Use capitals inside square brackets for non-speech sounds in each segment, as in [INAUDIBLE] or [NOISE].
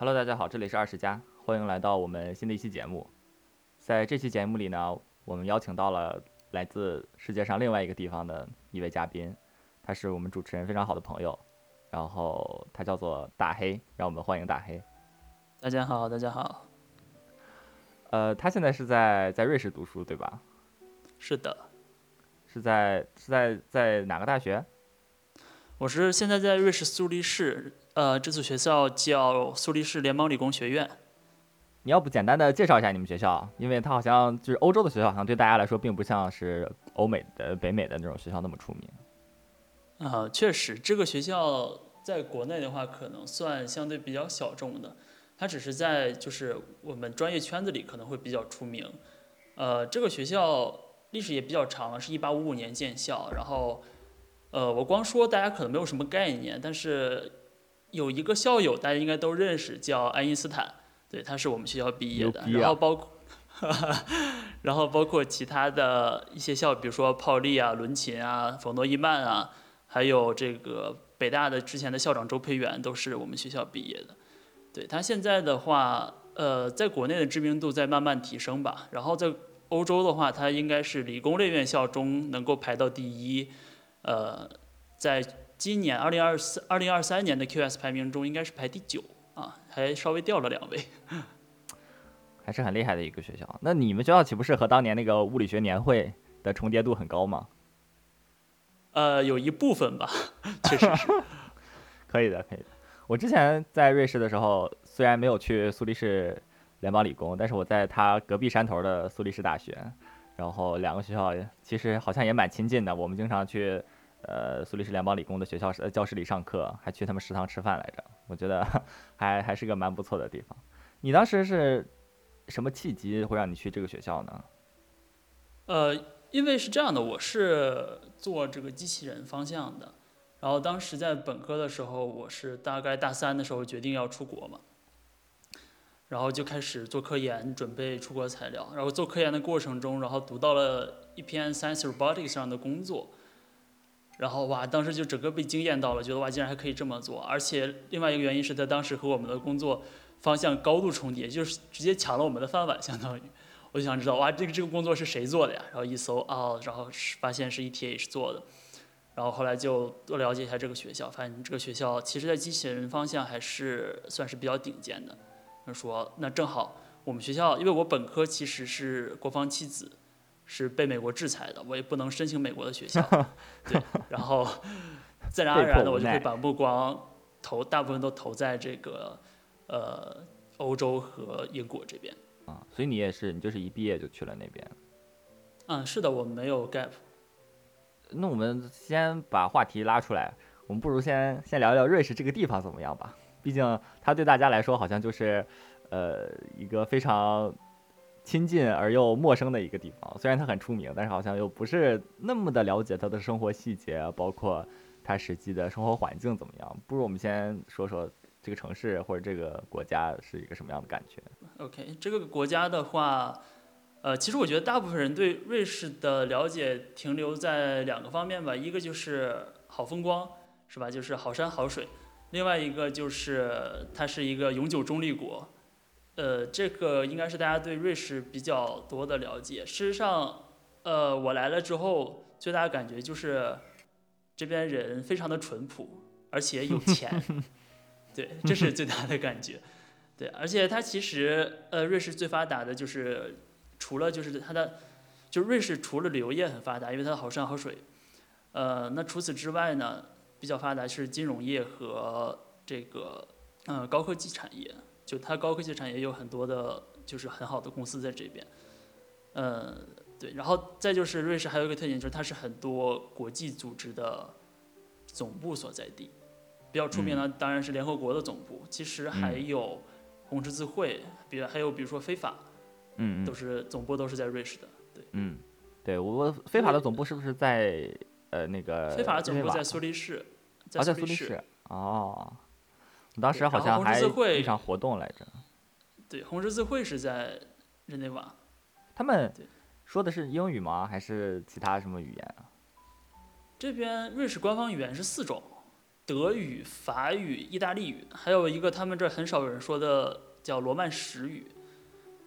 Hello，大家好，这里是二十加，欢迎来到我们新的一期节目。在这期节目里呢，我们邀请到了来自世界上另外一个地方的一位嘉宾，他是我们主持人非常好的朋友，然后他叫做大黑，让我们欢迎大黑。大家好，大家好。呃，他现在是在在瑞士读书，对吧？是的，是在是在在哪个大学？我是现在在瑞士苏黎世，呃，这所学校叫苏黎世联邦理工学院。你要不简单的介绍一下你们学校？因为它好像就是欧洲的学校，好像对大家来说并不像是欧美的、北美的那种学校那么出名。啊，确实，这个学校在国内的话，可能算相对比较小众的。它只是在就是我们专业圈子里可能会比较出名。呃，这个学校历史也比较长，是一八五五年建校，然后。呃，我光说大家可能没有什么概念，但是有一个校友大家应该都认识，叫爱因斯坦，对，他是我们学校毕业的。然后包括，[LAUGHS] 然后包括其他的一些校，比如说泡利啊、伦琴啊、冯诺依曼啊，还有这个北大的之前的校长周培源都是我们学校毕业的。对他现在的话，呃，在国内的知名度在慢慢提升吧。然后在欧洲的话，他应该是理工类院校中能够排到第一。呃，在今年二零二四、二零二三年的 QS 排名中，应该是排第九啊，还稍微掉了两位，[LAUGHS] 还是很厉害的一个学校。那你们学校岂不是和当年那个物理学年会的重叠度很高吗？呃，有一部分吧，[LAUGHS] 确实是。[LAUGHS] 可以的，可以的。我之前在瑞士的时候，虽然没有去苏黎世联邦理工，但是我在他隔壁山头的苏黎世大学。然后两个学校其实好像也蛮亲近的，我们经常去，呃，苏黎世联邦理工的学校呃教室里上课，还去他们食堂吃饭来着。我觉得 [LAUGHS] 还还是个蛮不错的地方。你当时是什么契机会让你去这个学校呢？呃，因为是这样的，我是做这个机器人方向的，然后当时在本科的时候，我是大概大三的时候决定要出国嘛。然后就开始做科研，准备出国材料。然后做科研的过程中，然后读到了一篇 Science Robotics 上的工作，然后哇，当时就整个被惊艳到了，觉得哇，竟然还可以这么做。而且另外一个原因是他当时和我们的工作方向高度重叠，就是直接抢了我们的饭碗，相当于。我就想知道哇，这个这个工作是谁做的呀？然后一搜啊，然后发现是 ETH 做的。然后后来就多了解一下这个学校，发现这个学校其实在机器人方向还是算是比较顶尖的。说那正好，我们学校因为我本科其实是国防七子，是被美国制裁的，我也不能申请美国的学校，[LAUGHS] 对，然后 [LAUGHS] 自然而然的我就会把目光投大部分都投在这个呃欧洲和英国这边啊，所以你也是你就是一毕业就去了那边，嗯，是的，我没有 gap。那我们先把话题拉出来，我们不如先先聊聊瑞士这个地方怎么样吧。毕竟，它对大家来说好像就是，呃，一个非常亲近而又陌生的一个地方。虽然它很出名，但是好像又不是那么的了解它的生活细节，包括它实际的生活环境怎么样。不如我们先说说这个城市或者这个国家是一个什么样的感觉？OK，这个国家的话，呃，其实我觉得大部分人对瑞士的了解停留在两个方面吧，一个就是好风光，是吧？就是好山好水。另外一个就是它是一个永久中立国，呃，这个应该是大家对瑞士比较多的了解。事实上，呃，我来了之后，最大的感觉就是这边人非常的淳朴，而且有 [LAUGHS] 钱，对，这是最大的感觉。对，而且它其实，呃，瑞士最发达的就是除了就是它的，就瑞士除了旅游业很发达，因为它的好山好水，呃，那除此之外呢？比较发达是金融业和这个嗯高科技产业，就它高科技产业有很多的，就是很好的公司在这边，嗯对，然后再就是瑞士还有一个特点就是它是很多国际组织的总部所在地，比较出名的当然是联合国的总部，其实还有红十字会，比如还有比如说非法，嗯都是总部都是在瑞士的，对，嗯，对我非法的总部是不是在？呃，那个非法的总部在苏黎世，在苏黎世。哦，当时好像还一场活动来着。对，红十字会是在日内瓦。他们说的是英语吗？还是其他什么语言啊？这边瑞士官方语言是四种，德语、法语、意大利语，还有一个他们这儿很少有人说的叫罗曼史语。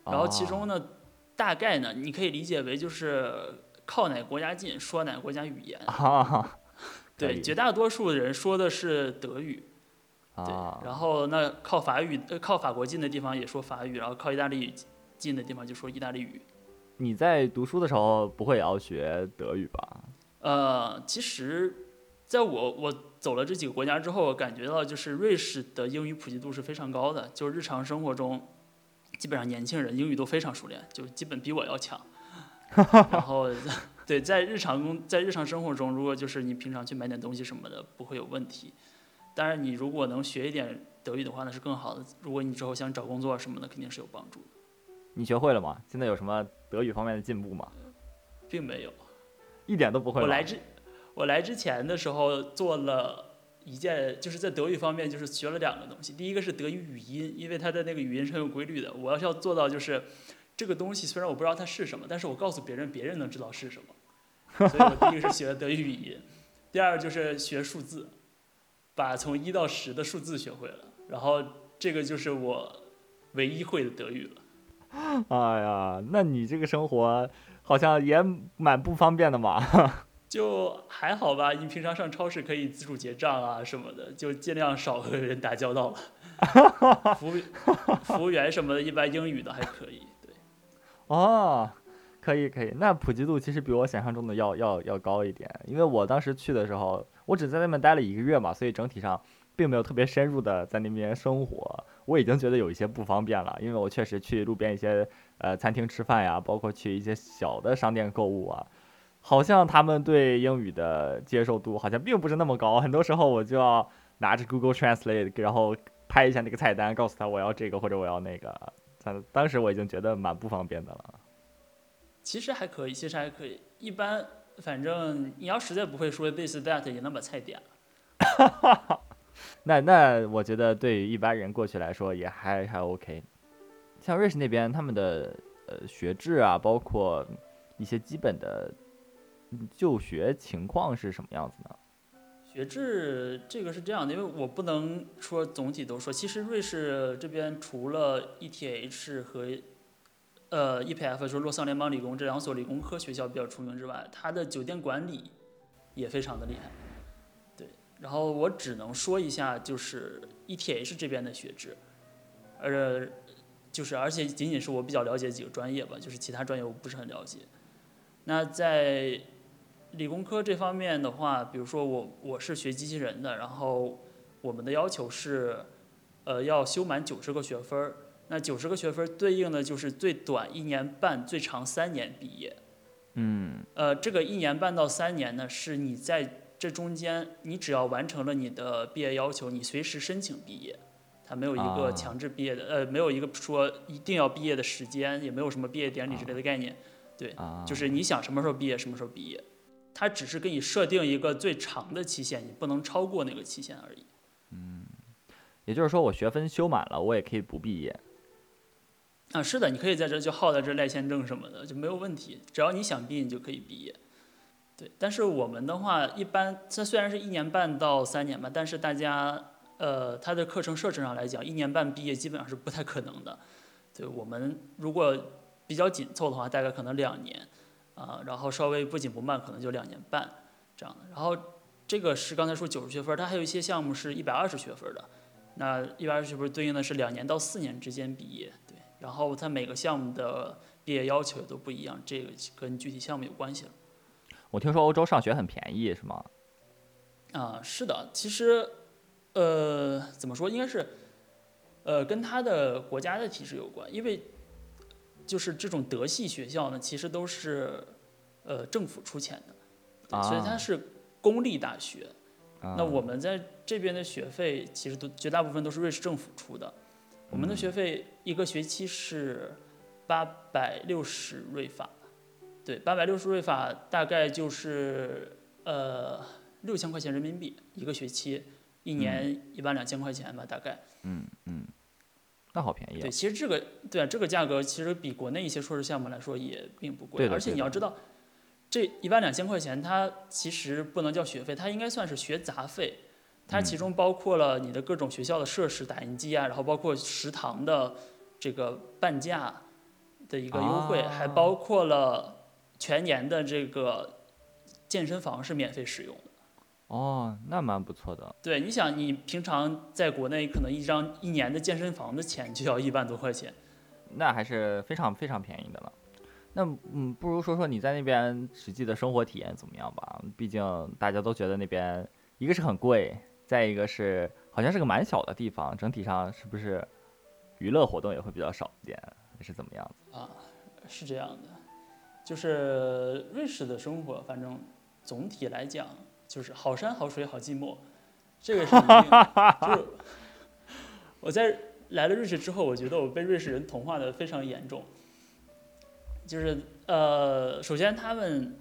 然后其中呢，大概呢，你可以理解为就是靠哪个国家近，说哪个国家语言。啊，对，绝大多数的人说的是德语。对，啊，然后那靠法语呃靠法国近的地方也说法语，然后靠意大利近的地方就说意大利语。你在读书的时候不会也要学德语吧？呃，其实，在我我走了这几个国家之后，我感觉到就是瑞士的英语普及度是非常高的，就是日常生活中，基本上年轻人英语都非常熟练，就基本比我要强。然后，对，在日常工在日常生活中，如果就是你平常去买点东西什么的，不会有问题。当然，你如果能学一点德语的话，那是更好的。如果你之后想找工作什么的，肯定是有帮助的，你学会了吗？现在有什么德语方面的进步吗？并没有。一点都不会。我来之我来之前的时候做了一件，就是在德语方面就是学了两个东西。第一个是德语语音，因为它的那个语音是很有规律的。我要是要做到就是这个东西，虽然我不知道它是什么，但是我告诉别人，别人能知道是什么。[LAUGHS] 所以我第一个是学德语语音，第二就是学数字，把从一到十的数字学会了。然后这个就是我唯一会的德语了。哎呀，那你这个生活好像也蛮不方便的嘛。[LAUGHS] 就还好吧，你平常上超市可以自助结账啊什么的，就尽量少和人打交道了。[LAUGHS] 服务服务员什么的，一般英语的还可以。哦，可以可以，那普及度其实比我想象中的要要要高一点，因为我当时去的时候，我只在那边待了一个月嘛，所以整体上并没有特别深入的在那边生活，我已经觉得有一些不方便了，因为我确实去路边一些呃餐厅吃饭呀，包括去一些小的商店购物啊，好像他们对英语的接受度好像并不是那么高，很多时候我就要拿着 Google Translate，然后拍一下那个菜单，告诉他我要这个或者我要那个，当当时我已经觉得蛮不方便的了。其实还可以，其实还可以。一般反正你要实在不会说 this that，也能把菜点了。[LAUGHS] 那那我觉得对于一般人过去来说也还还 OK。像瑞士那边他们的呃学制啊，包括一些基本的嗯就学情况是什么样子呢？学制这个是这样的，因为我不能说总体都说。其实瑞士这边除了 ETH 和呃 EPF，就是洛桑联邦理工这两所理工科学校比较出名之外，它的酒店管理也非常的厉害。对，然后我只能说一下，就是 ETH 这边的学制，呃，就是而且仅仅是我比较了解几个专业吧，就是其他专业我不是很了解。那在理工科这方面的话，比如说我我是学机器人的，然后我们的要求是，呃，要修满九十个学分儿。那九十个学分儿对应的就是最短一年半，最长三年毕业。嗯呃，这个一年半到三年呢，是你在这中间，你只要完成了你的毕业要求，你随时申请毕业，它没有一个啊强制毕业的，呃，没有一个说一定要毕业的时间，也没有什么毕业典礼之类的概念。对，啊，就是你想什么时候毕业什么时候毕业，它只是给你设定一个最长的期限，你不能超过那个期限而已。嗯也就是说我学分修满了，我也可以不毕业。啊，是的，你可以在这就耗在这赖签证什么的就没有问题，只要你想毕业你就可以毕业。对，但是我们的话，一般它虽然是一年半到三年吧，但是大家呃，它的课程设置上来讲，一年半毕业基本上是不太可能的。对我们如果比较紧凑的话，大概可能两年，啊、然后稍微不紧不慢，可能就两年半这样的。然后这个是刚才说九十学分，它还有一些项目是一百二十学分的，那一百二十学分儿对应的是两年到四年之间毕业，对。然后它每个项目的毕业要求也都不一样，这个跟具体项目有关系了。我听说欧洲上学很便宜，是吗？啊，是的，其实，呃，怎么说，应该是，呃，跟它的国家的体制有关，因为就是这种德系学校呢，其实都是呃政府出钱的，对所以它啊。是公立大学。啊。那我们在这边的学费其实都绝大部分都是瑞士政府出的，我们的学费一个学期是八百六十瑞法，对，八百六十瑞法大概就是呃六千块钱人民币一个学期，一年一万两千块钱吧，大概。嗯嗯，那好便宜啊对，。其实这个对啊，这个价格其实比国内一些硕士项目来说也并不贵，而且对的而且你要知道，这一万两千块钱它其实不能叫学费，它应该算是学杂费。它其中包括了你的各种学校的设施、打印机啊，然后包括食堂的这个半价的一个优惠，还包括了全年的这个健身房是免费使用的。哦，那蛮不错的。对，你想，你平常在国内可能一张一年的健身房的钱就要一万多块钱，那还是非常非常便宜的了。那嗯，不如说说你在那边实际的生活体验怎么样吧？毕竟大家都觉得那边一个是很贵，再一个是好像是个蛮小的地方，整体上是不是娱乐活动也会比较少一点，还是怎么样子？啊，是这样的，就是瑞士的生活，反正总体来讲。就是好山好水好寂寞，这个是就是我在来了瑞士之后，我觉得我被瑞士人同化的非常严重。就是呃，首先他们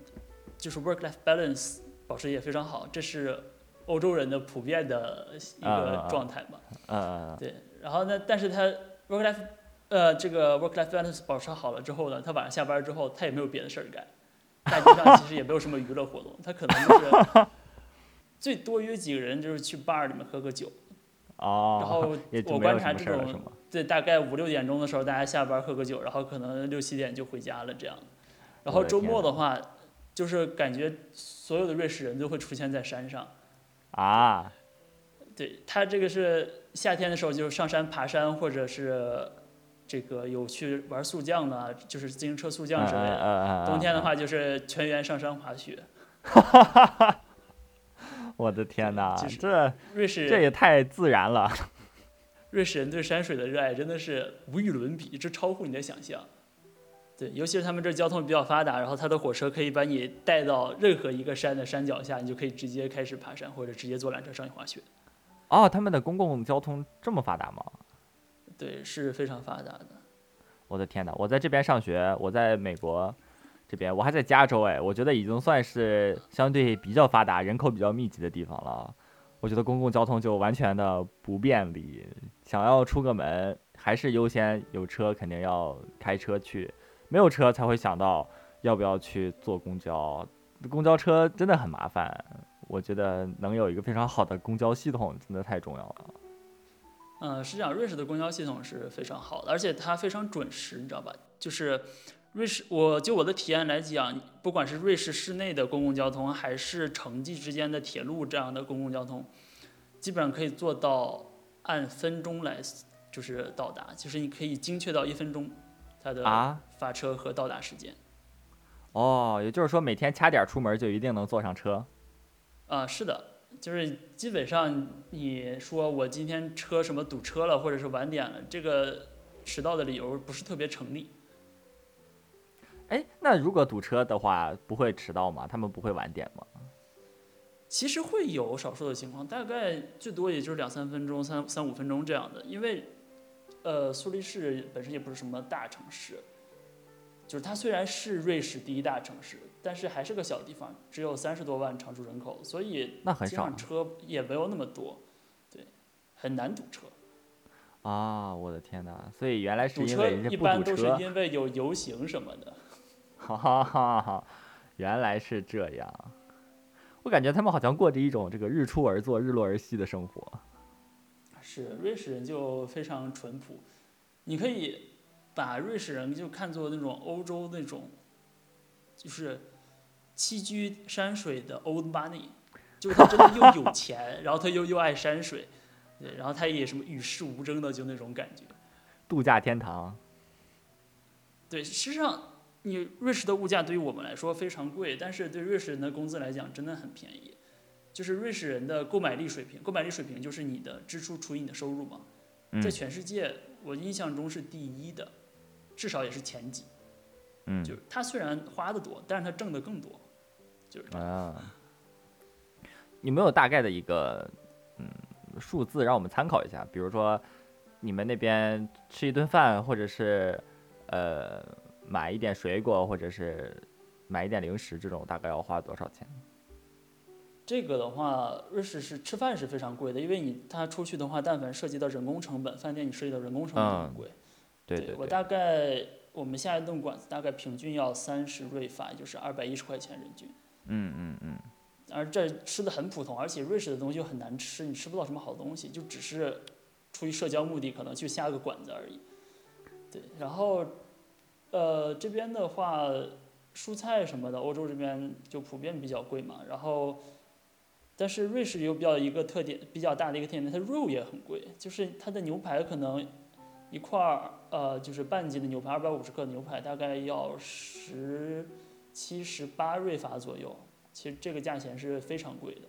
就是 work-life balance 保持也非常好，这是欧洲人的普遍的一个状态嘛。嗯对，然后呢，但是他 work-life 呃这个 work-life balance 保持好了之后呢，他晚上下班之后他也没有别的事儿干，大街上其实也没有什么娱乐活动，他可能就是。最多约几个人就是去 bar 里面喝个酒，哦，然后 [LAUGHS] 我观察这种，对，大概五六点钟的时候，大家下班喝个酒，然后可能六七点就回家了这样。然后周末的话，就是感觉所有的瑞士人都会出现在山上。啊，对他这个是夏天的时候就是上山爬山，或者是这个有去玩速降的，就是自行车速降之类的。冬天的话就是全员上山滑雪。[LAUGHS] [LAUGHS] 我的天哪，这瑞士这也太自然了。[LAUGHS] 瑞士人对山水的热爱真的是无与伦比，这超乎你的想象。对，尤其是他们这交通比较发达，然后他的火车可以把你带到任何一个山的山脚下，你就可以直接开始爬山，或者直接坐缆车上去滑雪。哦，他们的公共交通这么发达吗？对，是非常发达的。我的天哪，我在这边上学，我在美国。这边我还在加州哎，我觉得已经算是相对比较发达、人口比较密集的地方了。我觉得公共交通就完全的不便利，想要出个门还是优先有车，肯定要开车去，没有车才会想到要不要去坐公交。公交车真的很麻烦，我觉得能有一个非常好的公交系统真的太重要了。嗯，是这样瑞士的公交系统是非常好的，而且它非常准时，你知道吧？就是。瑞士，我就我的体验来讲，不管是瑞士市内的公共交通，还是城际之间的铁路这样的公共交通，基本上可以做到按分钟来，就是到达，就是你可以精确到一分钟，它的发车和到达时间。哦，也就是说每天掐点出门就一定能坐上车？啊，是的，就是基本上你说我今天车什么堵车了，或者是晚点了，这个迟到的理由不是特别成立。哎，那如果堵车的话，不会迟到吗？他们不会晚点吗？其实会有少数的情况，大概最多也就是两三分钟、三三五分钟这样的。因为，呃，苏黎世本身也不是什么大城市，就是它虽然是瑞士第一大城市，但是还是个小地方，只有三十多万常住人口，所以那很少，车也没有那么多，对，很难堵车。啊，我的天哪！所以原来是因为人家不堵车，一般都是因为有游行什么的。哈哈哈哈原来是这样，我感觉他们好像过着一种这个日出而作、日落而息的生活。是瑞士人就非常淳朴，你可以把瑞士人就看作那种欧洲那种，就是栖居山水的 old money，就是他真的又有钱，然后他又又爱山水，对，然后他也什么与世无争的就那种感觉，度假天堂。对，实际上。你瑞士的物价对于我们来说非常贵，但是对瑞士人的工资来讲真的很便宜。就是瑞士人的购买力水平，购买力水平就是你的支出除以你的收入嘛，在全世界我印象中是第一的，至少也是前几。嗯，就是他虽然花的多，但是他挣的更多，就是啊。你没有大概的一个嗯数字让我们参考一下？比如说你们那边吃一顿饭，或者是呃。买一点水果或者是买一点零食，这种大概要花多少钱？这个的话，瑞士是吃饭是非常贵的，因为你他出去的话，但凡涉及到人工成本，饭店你涉及到人工成本就很贵。对对。我大概我们下一顿馆子大概平均要三十瑞法，也就是二百一十块钱人均。嗯嗯嗯。而这吃的很普通，而且瑞士的东西又很难吃，你吃不到什么好东西，就只是出于社交目的，可能去下个馆子而已。对，然后呃这边的话，蔬菜什么的，欧洲这边就普遍比较贵嘛。然后，但是瑞士有比较一个特点，比较大的一个特点，它肉也很贵，就是它的牛排可能一块儿呃就是半斤的牛排，二百五十克的牛排大概要十七十八瑞法左右。其实这个价钱是非常贵的。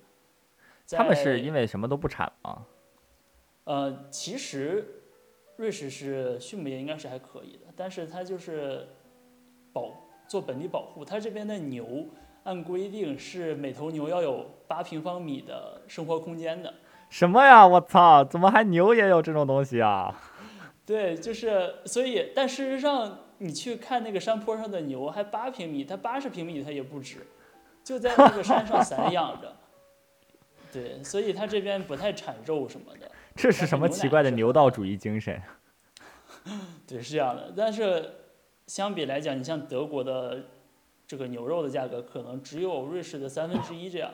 他们是因为什么都不产吗？呃，其实瑞士是畜牧业应该是还可以的，但是它就是保做本地保护，它这边的牛按规定是每头牛要有八平方米的生活空间的。什么呀？我操！怎么还牛也有这种东西啊？[LAUGHS] 对，就是所以，但事实上你去看那个山坡上的牛，还八平米，它八十平米它也不止，就在那个山上散养着。[LAUGHS] 对，所以它这边不太产肉什么的。这是什么奇怪的牛道主义精神？[LAUGHS] 对，是这样的。但是相比来讲，你像德国的这个牛肉的价格，可能只有瑞士的三分之一这样，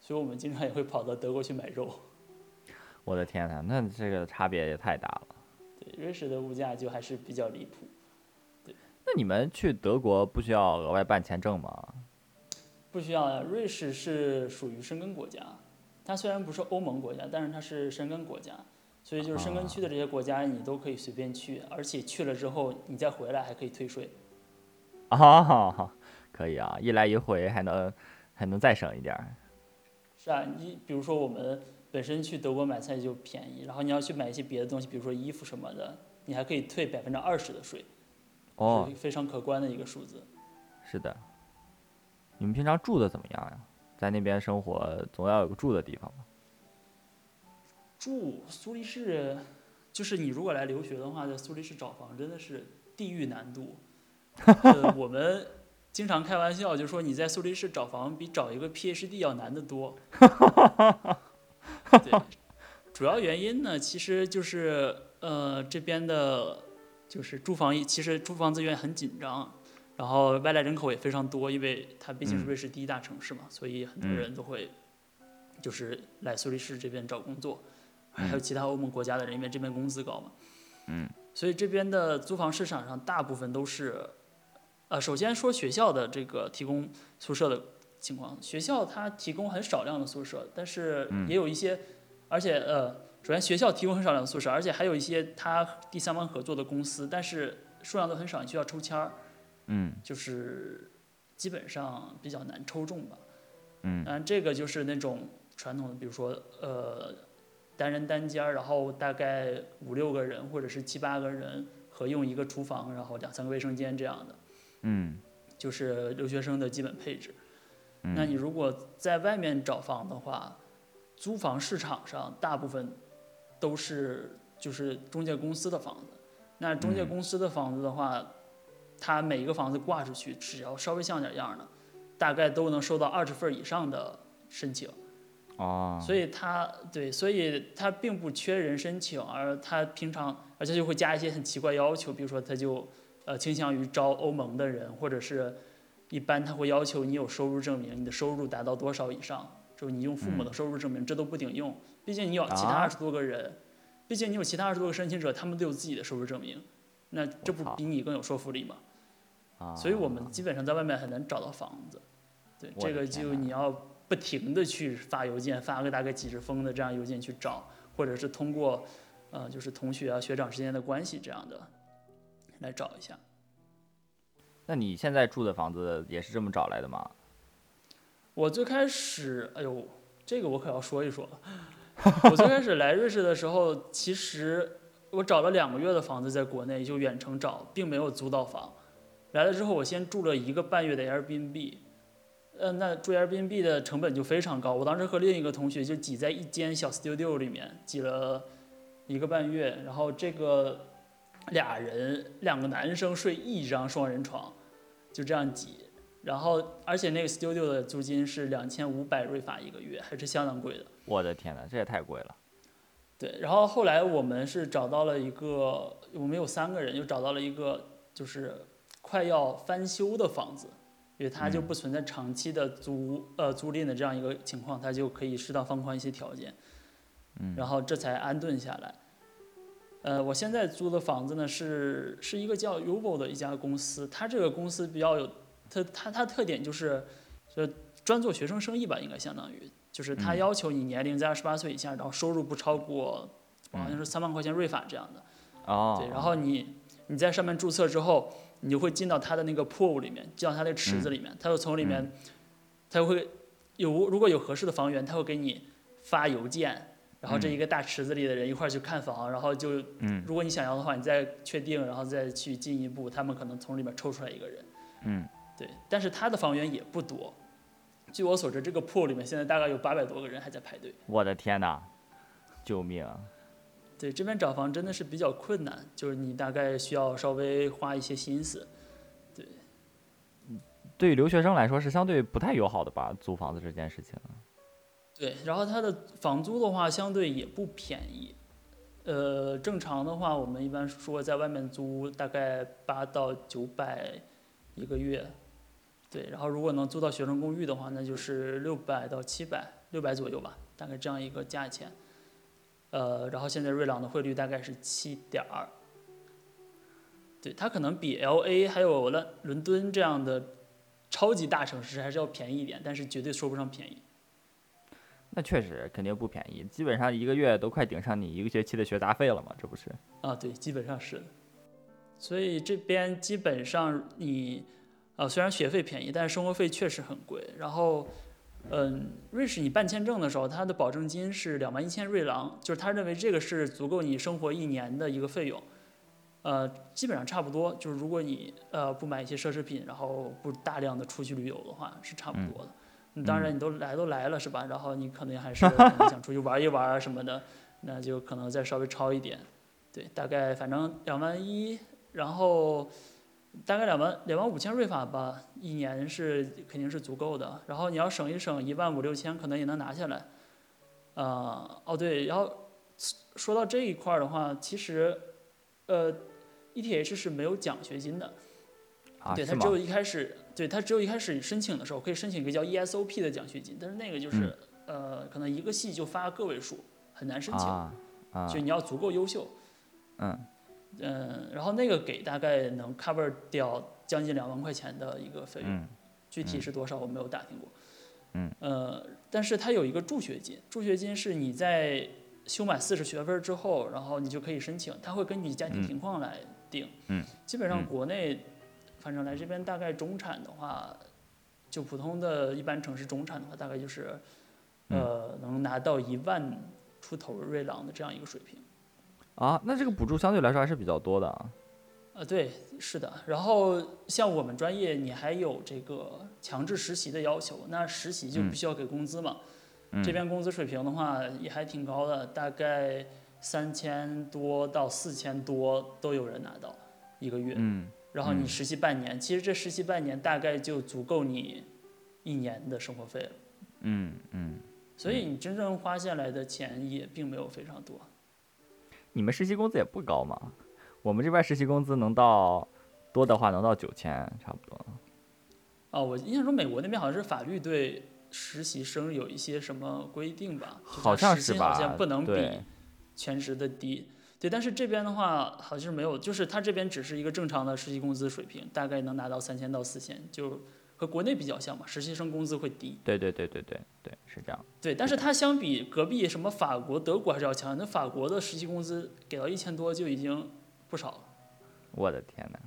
所以我们经常也会跑到德国去买肉。[LAUGHS] 我的天呐，那这个差别也太大了。对，瑞士的物价就还是比较离谱。对那你们去德国不需要额外办签证吗？不需要呀，瑞士是属于申根国家，它虽然不是欧盟国家，但是它是申根国家，所以就是申根区的这些国家你都可以随便去，而且去了之后你再回来还可以退税。啊，可以啊，一来一回还能还能再省一点儿。是啊，你比如说我们本身去德国买菜就便宜，然后你要去买一些别的东西，比如说衣服什么的，你还可以退百分之二十的税，哦，是非常可观的一个数字。是的。你们平常住的怎么样呀？在那边生活总要有个住的地方吧？住苏黎世，就是你如果来留学的话，在苏黎世找房真的是地狱难度。[LAUGHS] 呃，我们经常开玩笑，就说你在苏黎世找房比找一个 PhD 要难得多。[LAUGHS] 对，主要原因呢，其实就是呃这边的，就是住房其实住房资源很紧张，然后外来人口也非常多，因为它毕竟是嗯瑞士第一大城市嘛，所以很多嗯人都会就是来苏黎世这边找工作。还有其他欧盟国家的人，因为这边工资高嘛。嗯。所以这边的租房市场上大部分都是，呃，首先说学校的这个提供宿舍的情况，学校它提供很少量的宿舍，但是嗯也有一些，而且呃，首先学校提供很少量的宿舍，而且还有一些它第三方合作的公司，但是数量都很少，你需要抽签儿，嗯就是基本上比较难抽中吧。嗯嗯，这个就是那种传统的，比如说呃，单人单间儿，然后大概五六个人或者是七八个人合用一个厨房，然后两三个卫生间这样的，嗯就是留学生的基本配置。嗯。那你如果在外面找房的话，租房市场上大部分都是就是中介公司的房子。那中介嗯公司的房子的话，它每一个房子挂出去，只要稍微像点样的，大概都能收到二十份以上的申请。哦，所以他对，所以他并不缺人申请，而他平常而且就会加一些很奇怪要求，比如说他就呃倾向于招欧盟的人，或者是一般他会要求你有收入证明，你的收入达到多少以上，就你用父母的收入证明，这都不顶用，毕竟你有其他啊二十多个人，毕竟你有其他二十多个申请者，他们都有自己的收入证明，那这不比你更有说服力吗？啊，所以我们基本上在外面很难找到房子，对，这个就你要不停的去发邮件，发个大概几十封的这样邮件去找，或者是通过呃就是同学啊学长之间的关系这样的来找一下。那你现在住的房子也是这么找来的吗？我最开始，哎呦，这个我可要说一说了。[LAUGHS] 我最开始来瑞士的时候，其实我找了两个月的房子，在国内就远程找，并没有租到房。来了之后，我先住了一个半月的 Airbnb，呃，那住 Airbnb 的成本就非常高。我当时和另一个同学就挤在一间小 studio 里面，挤了一个半月，然后这个俩人，两个男生睡一张双人床，就这样挤。然后，而且那个 studio 的租金是两千五百瑞法一个月，还是相当贵的。我的天呐，这也太贵了。对，然后后来我们是找到了一个，我们有三个人，又找到了一个就是快要翻修的房子，因为它就嗯不存在长期的租呃租赁的这样一个情况，它就可以适当放宽一些条件，嗯然后这才安顿下来。呃，我现在租的房子呢是是一个叫 Uvo 的一家公司，它这个公司比较有它它它特点就是就专做学生生意吧，应该相当于就是它嗯要求你年龄在二十八岁以下，然后收入不超过好像是三万块钱瑞法这样的。哦，对，然后你你在上面注册之后，你就会进到他的那个 pool 里面，进到他的池子里面，他就从里面，它会有如果有合适的房源，他会给你发邮件，然后这一个大池子里的人一块儿去看房，然后就嗯如果你想要的话，你再确定，然后再去进一步，他们可能从里面抽出来一个人。嗯，对，但是他的房源也不多。据我所知，这个 pool 里面现在大概有八百多个人还在排队。我的天呐，救命！对，这边找房真的是比较困难，就是你大概需要稍微花一些心思。对对于留学生来说是相对不太友好的吧，租房子这件事情。对，然后它的房租的话，相对也不便宜。呃，正常的话，我们一般说在外面租大概八到九百一个月。对，然后如果能租到学生公寓的话，那就是六百到七百，六百左右吧，大概这样一个价钱。呃，然后现在瑞朗的汇率大概是七点二。对，它可能比 L A 还有伦伦敦这样的超级大城市还是要便宜一点，但是绝对说不上便宜。那确实肯定不便宜，基本上一个月都快顶上你一个学期的学杂费了嘛，这不是？啊，对，基本上是。所以这边基本上你，啊，虽然学费便宜，但是生活费确实很贵。然后，嗯，瑞士你办签证的时候，它的保证金是两万一千瑞郎，就是他认为这个是足够你生活一年的一个费用。呃，基本上差不多，就是如果你呃不买一些奢侈品，然后不大量的出去旅游的话，是差不多的。嗯、当然，你都来都来了是吧？然后你可能还是 [LAUGHS] 想出去玩一玩啊什么的，那就可能再稍微超一点。对，大概反正两万一，然后大概两万两万五千瑞法吧，一年是肯定是足够的。然后你要省一省一万五六千，可能也能拿下来。呃，哦对，然后说到这一块儿的话，其实呃，ETH 是没有奖学金的。啊，对，它只有？一开始，对它只有一开始申请的时候可以申请一个叫 ESOP 的奖学金，但是那个就是、呃，可能一个系就发个位数，很难申请，嗯啊啊就你要足够优秀。嗯嗯，然后那个给大概能 cover 掉将近两万块钱的一个费用，嗯具体是多少我没有打听过。嗯，呃，但是它有一个助学金，助学金是你在修满四十学分之后，然后你就可以申请，它会根据你家庭嗯情况来定。嗯，基本上嗯国内，反正来这边大概中产的话，就普通的一般城市中产的话，大概就是，嗯呃，能拿到一万出头瑞郎的这样一个水平。啊，那这个补助相对来说还是比较多的啊。呃，对，是的。然后像我们专业，你还有这个强制实习的要求，那实习就嗯必须要给工资嘛。嗯这边工资水平的话也还挺高的，大概三千多到四千多都有人拿到一个月。嗯嗯然后你实习半年，其实这实习半年大概就足够你一年的生活费了。嗯嗯，所以你真正花下来的钱也并没有非常多。你们实习工资也不高嘛？我们这边实习工资能到多的话能到九千，差不多。哦，我印象中美国那边好像是法律对实习生有一些什么规定吧？好像是时薪好像不能比全职的低。对，但是这边的话好像是没有，就是他这边只是一个正常的实习工资水平，大概能拿到三千到四千，就和国内比较像嘛，实习生工资会低。对对对对对对，是这样。对，但是它相比隔壁什么法国、德国还是要强。那法国的实习工资给到一千多就已经不少了。我的天呐，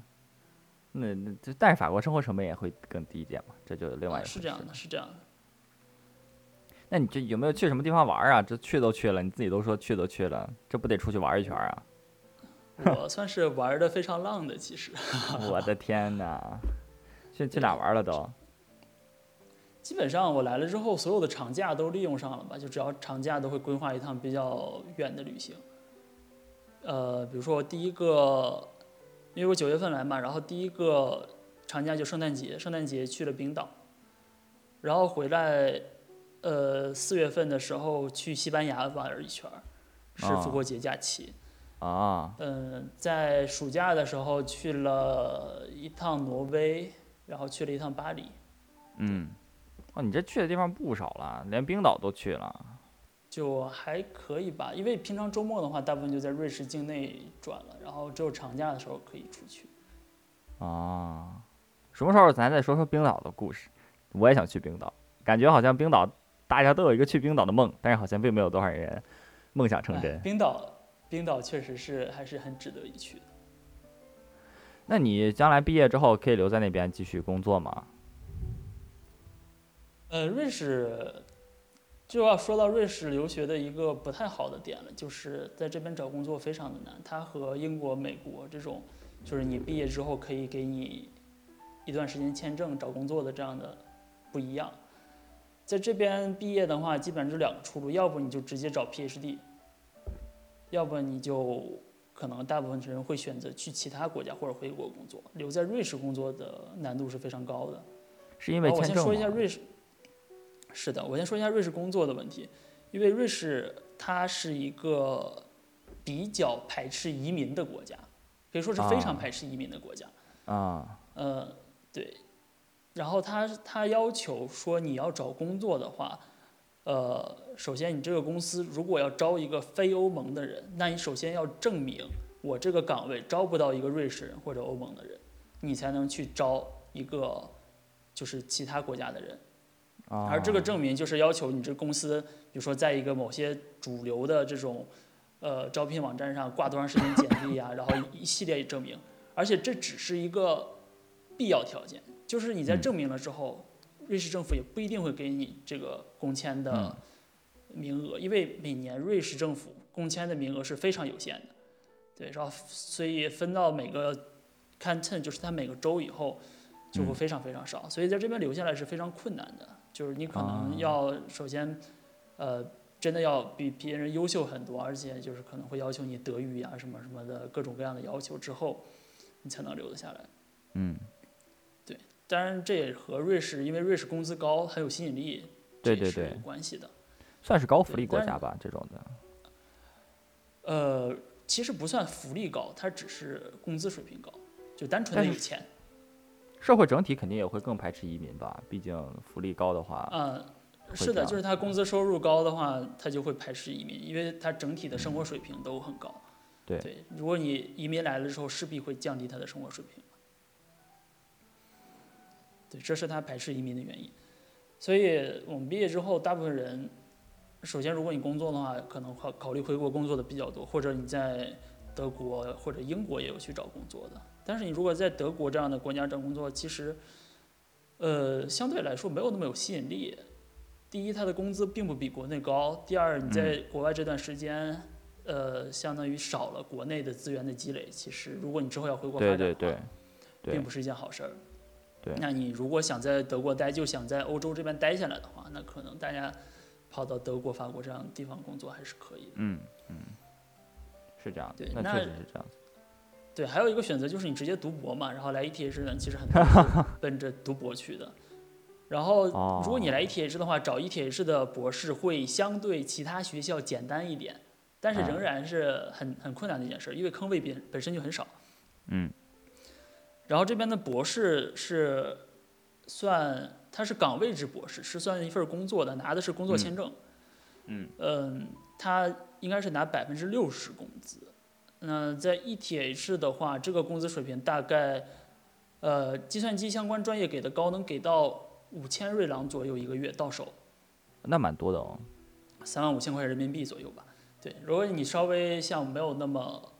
那那这但是法国生活成本也会更低一点嘛？这就另外一啊，回事是这样的，是这样的。那你这有没有去什么地方玩儿啊？这去都去了，你自己都说去都去了，这不得出去玩一圈啊？我算是玩的非常浪的，其实。[LAUGHS] 我的天呐，去去哪玩了都？基本上我来了之后，所有的长假都利用上了吧？就只要长假都会规划一趟比较远的旅行。呃，比如说第一个，因为我九月份来嘛，然后第一个长假就圣诞节，圣诞节去了冰岛，然后回来，呃，四月份的时候去西班牙玩了一圈儿，是复活节假期。啊，嗯，在暑假的时候去了一趟挪威，然后去了一趟巴黎，嗯，哦，你这去的地方不少了，连冰岛都去了。就还可以吧，因为平常周末的话，大部分就在瑞士境内转了，然后只有长假的时候可以出去。啊，什么时候咱再说说冰岛的故事？我也想去冰岛，感觉好像冰岛大家都有一个去冰岛的梦，但是好像并没有多少人梦想成真。哎冰岛，冰岛确实是还是很值得一去的。那你将来毕业之后可以留在那边继续工作吗？呃，瑞士就要说到瑞士留学的一个不太好的点了，就是在这边找工作非常的难。它和英国、美国这种，就是你毕业之后可以给你一段时间签证找工作的这样的不一样。在这边毕业的话，基本上就两个出路，要不你就直接找 PhD，要不你就可能大部分人会选择去其他国家或者回国工作。留在瑞士工作的难度是非常高的。是因为好我先？说一下瑞士。是的，我先说一下瑞士工作的问题，因为瑞士它是一个比较排斥移民的国家，可以说是非常啊排斥移民的国家。啊，呃，对。然后他他要求说你要找工作的话，呃，首先你这个公司如果要招一个非欧盟的人，那你首先要证明我这个岗位招不到一个瑞士人或者欧盟的人，你才能去招一个就是其他国家的人。而这个证明就是要求你这公司，比如说在一个某些主流的这种呃招聘网站上挂多长时间简历啊，然后一系列证明，而且这只是一个必要条件，就是你在证明了之后，瑞士政府也不一定会给你这个工签的名额，因为每年瑞士政府公签的名额是非常有限的，对，然后所以分到每个 canton，就是它每个州以后就会嗯非常非常少，所以在这边留下来是非常困难的。就是你可能啊要首先，呃，真的要比别人优秀很多，而且就是可能会要求你德语呀、什么什么的各种各样的要求之后，你才能留得下来。嗯，对当然，这也和瑞士，因为瑞士工资高，很有吸引力，这也是对对对有关系的。算是高福利国家吧，这种的。呃，其实不算福利高，它只是工资水平高，就单纯的有钱。社会整体肯定也会更排斥移民吧，毕竟福利高的话，嗯，会是的，就是他工资收入高的话，他就会排斥移民，因为他整体的生活水平都很高。对如果你移民来了之后，势必会降低他的生活水平。对，这是他排斥移民的原因。所以我们毕业之后，大部分人，首先如果你工作的话，可能考考虑回国工作的比较多，或者你在德国或者英国也有去找工作的。但是你如果在德国这样的国家找工作，其实，呃，相对来说没有那么有吸引力。第一，它的工资并不比国内高；第二，你在国外这段时间，呃，相当于少了国内的资源的积累。其实，如果你之后要回国发展的话，对对对并不是一件好事儿。对那你如果想在德国待，就想在欧洲这边待下来的话，那可能大家跑到德国、法国这样的地方工作还是可以的。嗯嗯，是这样的对，那那确实是这样子。对，还有一个选择就是你直接读博嘛，然后来 ETH 呢，其实很多 [LAUGHS] 奔着读博去的。然后，如果你来 ETH 的话，找 ETH 的博士会相对其他学校简单一点，但是仍啊然是很很困难的一件事，因为坑位本本身就很少。嗯然后这边的博士是算他是岗位制博士，是算一份工作的，拿的是工作签证。嗯嗯，他应该是拿百分之六十工资。那在 ETH 的话，这个工资水平大概，呃，计算机相关专业给的高，能给到五千瑞郎左右一个月到手，那蛮多的哦。三万五千块人民币左右吧。对，如果你稍微像没有那么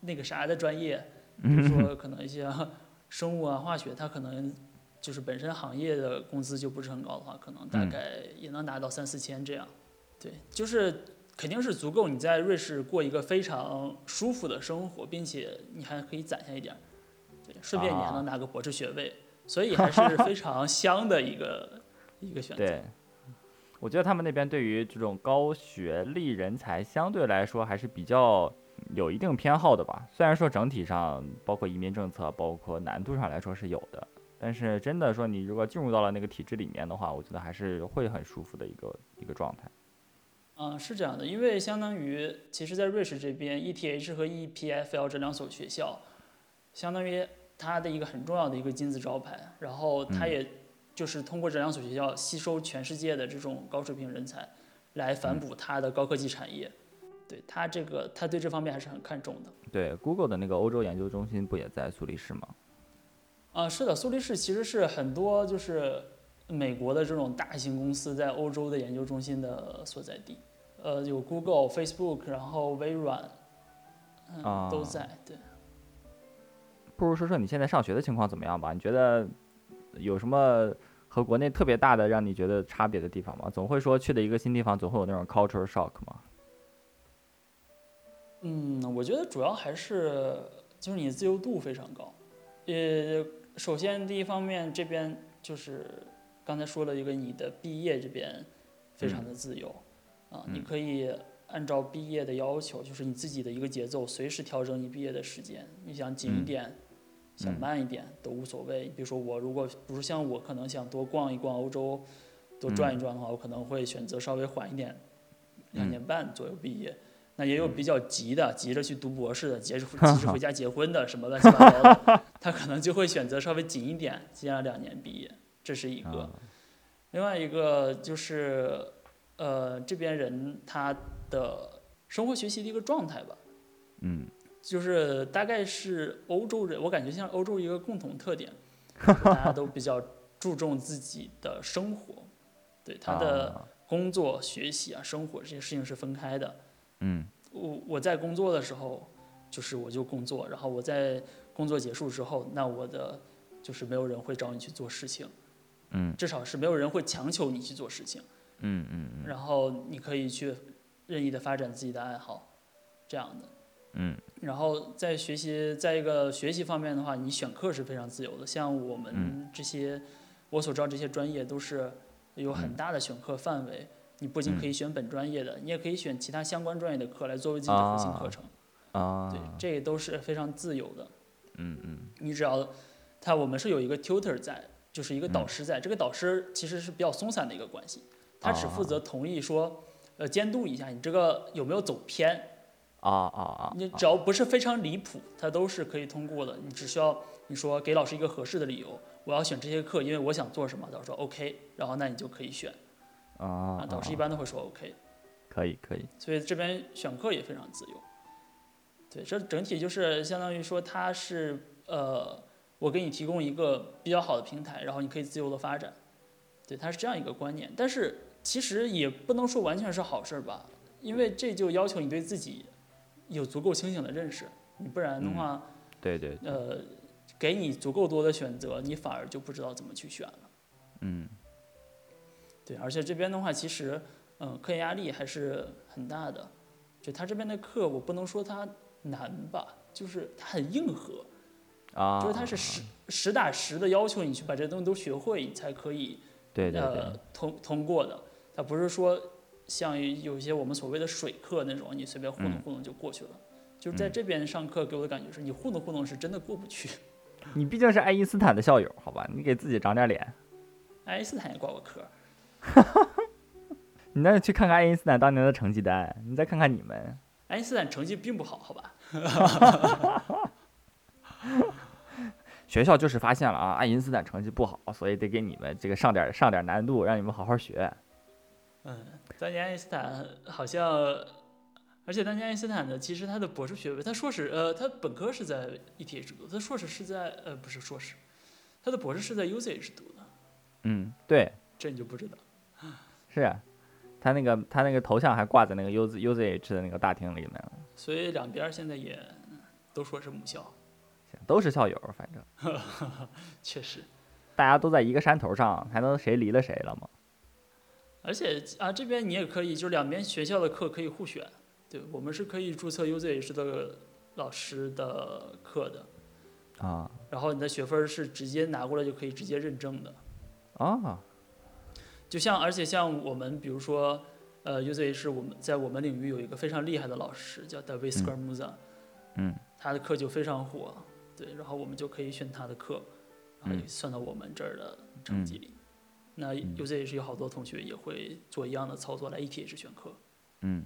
那个啥的专业，比如说 [LAUGHS] 可能一些生物啊、化学，它可能就是本身行业的工资就不是很高的话，可能大嗯概也能拿到三四千这样。对，就是肯定是足够你在瑞士过一个非常舒服的生活，并且你还可以攒下一点，对，顺便你还啊能拿个博士学位，所以还是非常香的一个一个选择。对，我觉得他们那边对于这种高学历人才相对来说还是比较有一定偏好的吧。虽然说整体上，包括移民政策，包括难度上来说是有的，但是真的说你如果进入到了那个体制里面的话，我觉得还是会很舒服的一个一个状态。嗯，是这样的，因为相当于其实，在瑞士这边，ETH 和 EPFL 这两所学校，相当于它的一个很重要的一个金字招牌，然后它嗯也就是通过这两所学校吸收全世界的这种高水平人才，来反哺它的高科技产业。对它这个，它对这方面还是很看重的。对，Google 的那个欧洲研究中心不也在苏黎世吗？啊，是的，苏黎世其实是很多就是美国的这种大型公司在欧洲的研究中心的所在地。呃，有 Google、Facebook，然后微软，嗯，都在。对。不如说说你现在上学的情况怎么样吧？你觉得有什么和国内特别大的让你觉得差别的地方吗？总会说去的一个新地方总会有那种 cultural shock 吗？嗯，我觉得主要还是就是你自由度非常高。呃，首先第一方面这边就是刚才说了一个你的毕业这边非常的自由啊，你可以按照毕业的要求，就是你自己的一个节奏，随时调整你毕业的时间。你想紧一点，想慢一点都无所谓。比如说我如果不是像我可能想多逛一逛欧洲，多转一转的话，我可能会选择稍微缓一点，两年半左右毕业。那也有比较急的，急着去读博士的，急着急着回家结婚的，什么乱七八糟的，他可能就会选择稍微紧一点，接下来两年毕业，这是一个。另外一个就是，呃，这边人他的生活学习的一个状态吧，嗯，就是大概是欧洲人，我感觉像欧洲一个共同特点，[LAUGHS] 大家都比较注重自己的生活，对他的工作、学习啊、生活这些事情是分开的。嗯，我我在工作的时候，就是我就工作，然后我在工作结束之后，那我的就是没有人会找你去做事情，嗯，至少是没有人会强求你去做事情，嗯嗯嗯，然后你可以去任意的发展自己的爱好，这样的，嗯，然后在学习，在一个学习方面的话，你选课是非常自由的，像我们这些，我所知道这些专业都是有很大的选课范围。你不仅可以选本专业的，你也可以选其他相关专业的课来作为自己的核心课程。啊，对，这都是非常自由的。嗯嗯。你只要，他我们是有一个 tutor 在，就是一个导师在。这个导师其实是比较松散的一个关系，他只负责同意说，呃，监督一下你这个有没有走偏。啊啊啊！你只要不是非常离谱，他都是可以通过的。你只需要你说给老师一个合适的理由，我要选这些课，因为我想做什么。老师说 OK，然后那你就可以选。啊，导师一般都会说 OK，可以可以，所以这边选课也非常自由。对，这整体就是相当于说，它是呃，我给你提供一个比较好的平台，然后你可以自由的发展。对，它是这样一个观念，但是其实也不能说完全是好事儿吧，因为这就要求你对自己有足够清醒的认识，你不然的话，对对，呃，给你足够多的选择，你反而就不知道怎么去选了。嗯。对，而且这边的话，其实，嗯，课业压力还是很大的。就他这边的课，我不能说它难吧，就是它很硬核，啊，就是它是实实打实的要求你去把这些东西都学会，你才可以，对对对，通通过的。它不是说像有些我们所谓的水课那种，你随便糊弄糊弄就过去了。就是在这边上课给我的感觉是，你糊弄糊弄是真的过不去。你毕竟是爱因斯坦的校友，好吧，你给自己长点脸。爱因斯坦也挂过科。哈哈，你那去看看爱因斯坦当年的成绩单，你再看看你们。爱因斯坦成绩并不好，好吧？[LAUGHS] 学校就是发现了啊，爱因斯坦成绩不好，所以得给你们这个上点上点难度，让你们好好学。嗯，当年爱因斯坦好像，而且当年爱因斯坦呢其实他的博士学位，他硕士呃，他本科是在 ETH 读，他硕士是在呃不是硕士，他的博士是在 UCH 读的。嗯，对。这你就不知道。是，他那个他那个头像还挂在那个 U Z U Z H 的那个大厅里面。所以两边现在也都说是母校，都是校友，反正。[LAUGHS] 确实。大家都在一个山头上，还能谁离了谁了吗？而且啊，这边你也可以，就两边学校的课可以互选。对我们是可以注册 U Z H 的老师的课的。啊。然后你的学分是直接拿过来就可以直接认证的。啊。就像，而且像我们，比如说，呃，UZH 我们在我们领域有一个非常厉害的老师，叫 David Scarmuza，嗯，他的课就非常火，对，然后我们就可以选他的课，然后算到我们这儿的成绩里。那 UZH 有好多同学也会做一样的操作来 ETH 选课。嗯，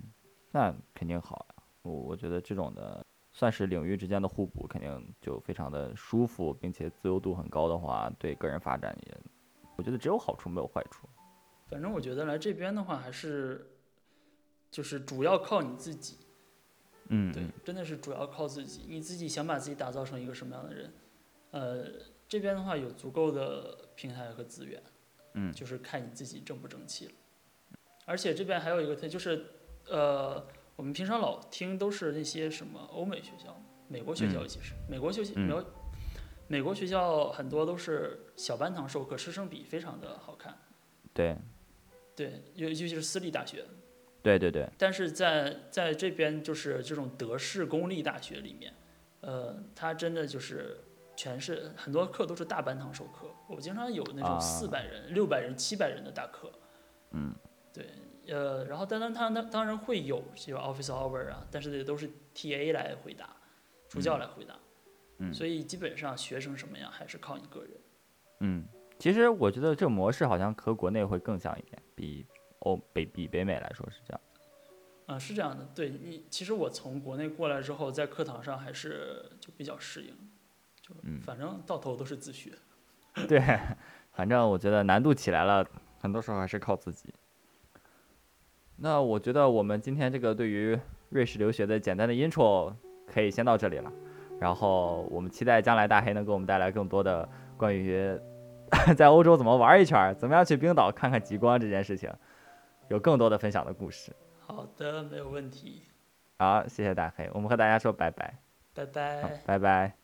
那肯定好呀，我我觉得这种的算是领域之间的互补，肯定就非常的舒服，并且自由度很高的话，对个人发展也。我觉得只有好处没有坏处。反正我觉得来这边的话，还是就是主要靠你自己。嗯，对，真的是主要靠自己。你自己想把自己打造成一个什么样的人？呃，这边的话有足够的平台和资源，嗯就是看你自己争不争气了。而且这边还有一个特，就是呃，我们平常老听都是那些什么欧美学校、美国学校，嗯其实、美国学习嗯美国美国学校很多都是小班堂授课，师生比非常的好看。对，对，尤尤其是私立大学，对对对，但是在在这边就是这种德式公立大学里面，呃，它真的就是全是很多课都是大班堂授课，我经常有那种啊。四百人、六百人、七百人的大课。嗯，对，呃，然后当然他当当然会有这个 office hour 啊，但是也都是 TA 来回答，助教来回答，嗯。所以基本上学生什么样还是靠你个人。嗯，其实我觉得这个模式好像和国内会更像一点，比欧北比北美来说是这样。啊、是这样的，对你，其实我从国内过来之后，在课堂上还是就比较适应，就嗯反正到头都是自学。[LAUGHS] 对，反正我觉得难度起来了，很多时候还是靠自己。那我觉得我们今天这个对于瑞士留学的简单的 intro 可以先到这里了，然后我们期待将来大黑能给我们带来更多的关于 [LAUGHS] 在欧洲怎么玩一圈儿，怎么样去冰岛看看极光这件事情，有更多的分享的故事。好的，没有问题，好，谢谢大黑，我们和大家说拜拜，拜好拜。拜拜。